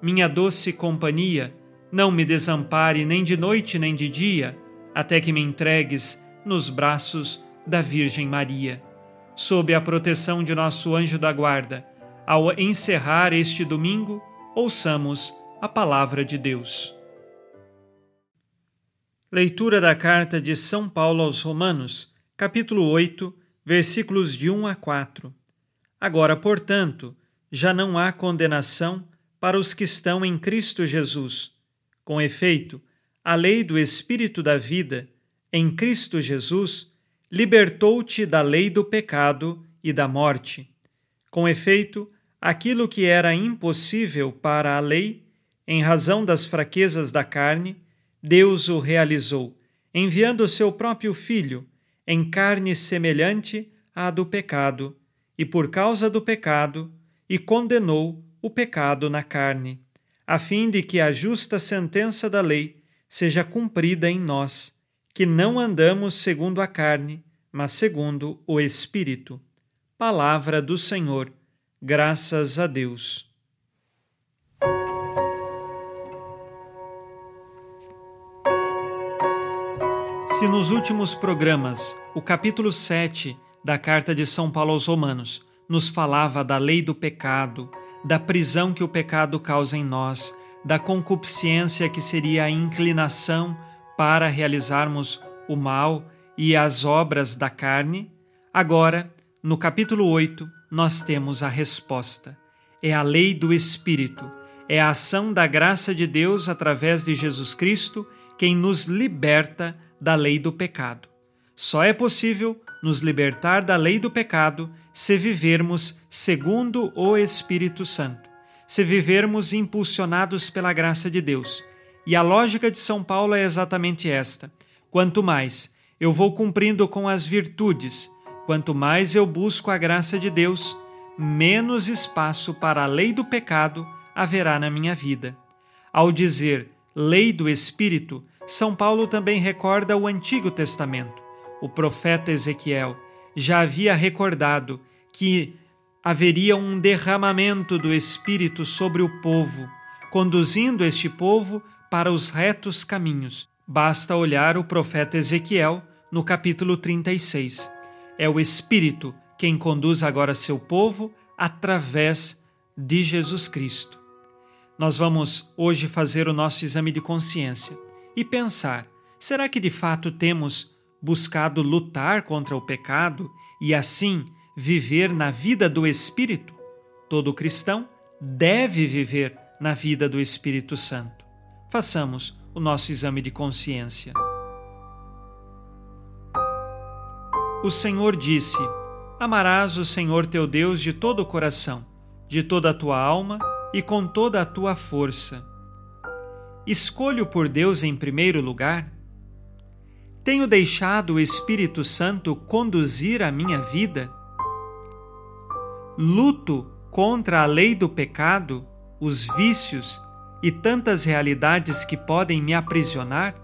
minha doce companhia, não me desampare nem de noite nem de dia, até que me entregues nos braços da Virgem Maria. Sob a proteção de nosso anjo da guarda, ao encerrar este domingo, ouçamos a palavra de Deus. Leitura da carta de São Paulo aos Romanos, capítulo 8, versículos de 1 a 4. Agora, portanto, já não há condenação para os que estão em Cristo Jesus. Com efeito, a lei do Espírito da vida, em Cristo Jesus, libertou-te da lei do pecado e da morte. Com efeito, aquilo que era impossível para a lei, em razão das fraquezas da carne, Deus o realizou, enviando o seu próprio Filho, em carne semelhante à do pecado, e por causa do pecado, e condenou o pecado na carne, a fim de que a justa sentença da lei seja cumprida em nós, que não andamos segundo a carne, mas segundo o Espírito. Palavra do Senhor, graças a Deus. Se nos últimos programas o capítulo 7 da carta de São Paulo aos Romanos nos falava da lei do pecado, da prisão que o pecado causa em nós, da concupiscência que seria a inclinação para realizarmos o mal e as obras da carne, agora, no capítulo 8, nós temos a resposta. É a lei do Espírito, é a ação da graça de Deus através de Jesus Cristo quem nos liberta da lei do pecado. Só é possível nos libertar da lei do pecado se vivermos segundo o Espírito Santo, se vivermos impulsionados pela graça de Deus. E a lógica de São Paulo é exatamente esta: quanto mais eu vou cumprindo com as virtudes, quanto mais eu busco a graça de Deus, menos espaço para a lei do pecado haverá na minha vida. Ao dizer lei do Espírito, São Paulo também recorda o Antigo Testamento. O profeta Ezequiel já havia recordado que haveria um derramamento do Espírito sobre o povo, conduzindo este povo para os retos caminhos. Basta olhar o profeta Ezequiel no capítulo 36. É o Espírito quem conduz agora seu povo através de Jesus Cristo. Nós vamos hoje fazer o nosso exame de consciência e pensar: será que de fato temos buscado lutar contra o pecado e assim viver na vida do Espírito? Todo cristão deve viver na vida do Espírito Santo. Façamos o nosso exame de consciência. O Senhor disse: Amarás o Senhor teu Deus de todo o coração, de toda a tua alma e com toda a tua força. Escolho por Deus em primeiro lugar? Tenho deixado o Espírito Santo conduzir a minha vida? Luto contra a lei do pecado, os vícios e tantas realidades que podem me aprisionar?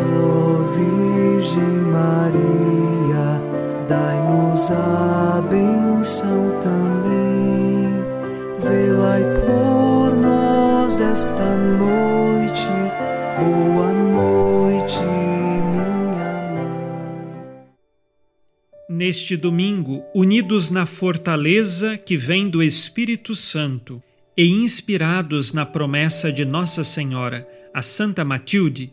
Virgem Maria, dai-nos a benção também. Por nós esta noite. Boa noite, minha mãe. Neste domingo, unidos na fortaleza que vem do Espírito Santo e inspirados na promessa de Nossa Senhora, a Santa Matilde,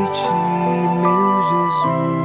ti, meu Jesus.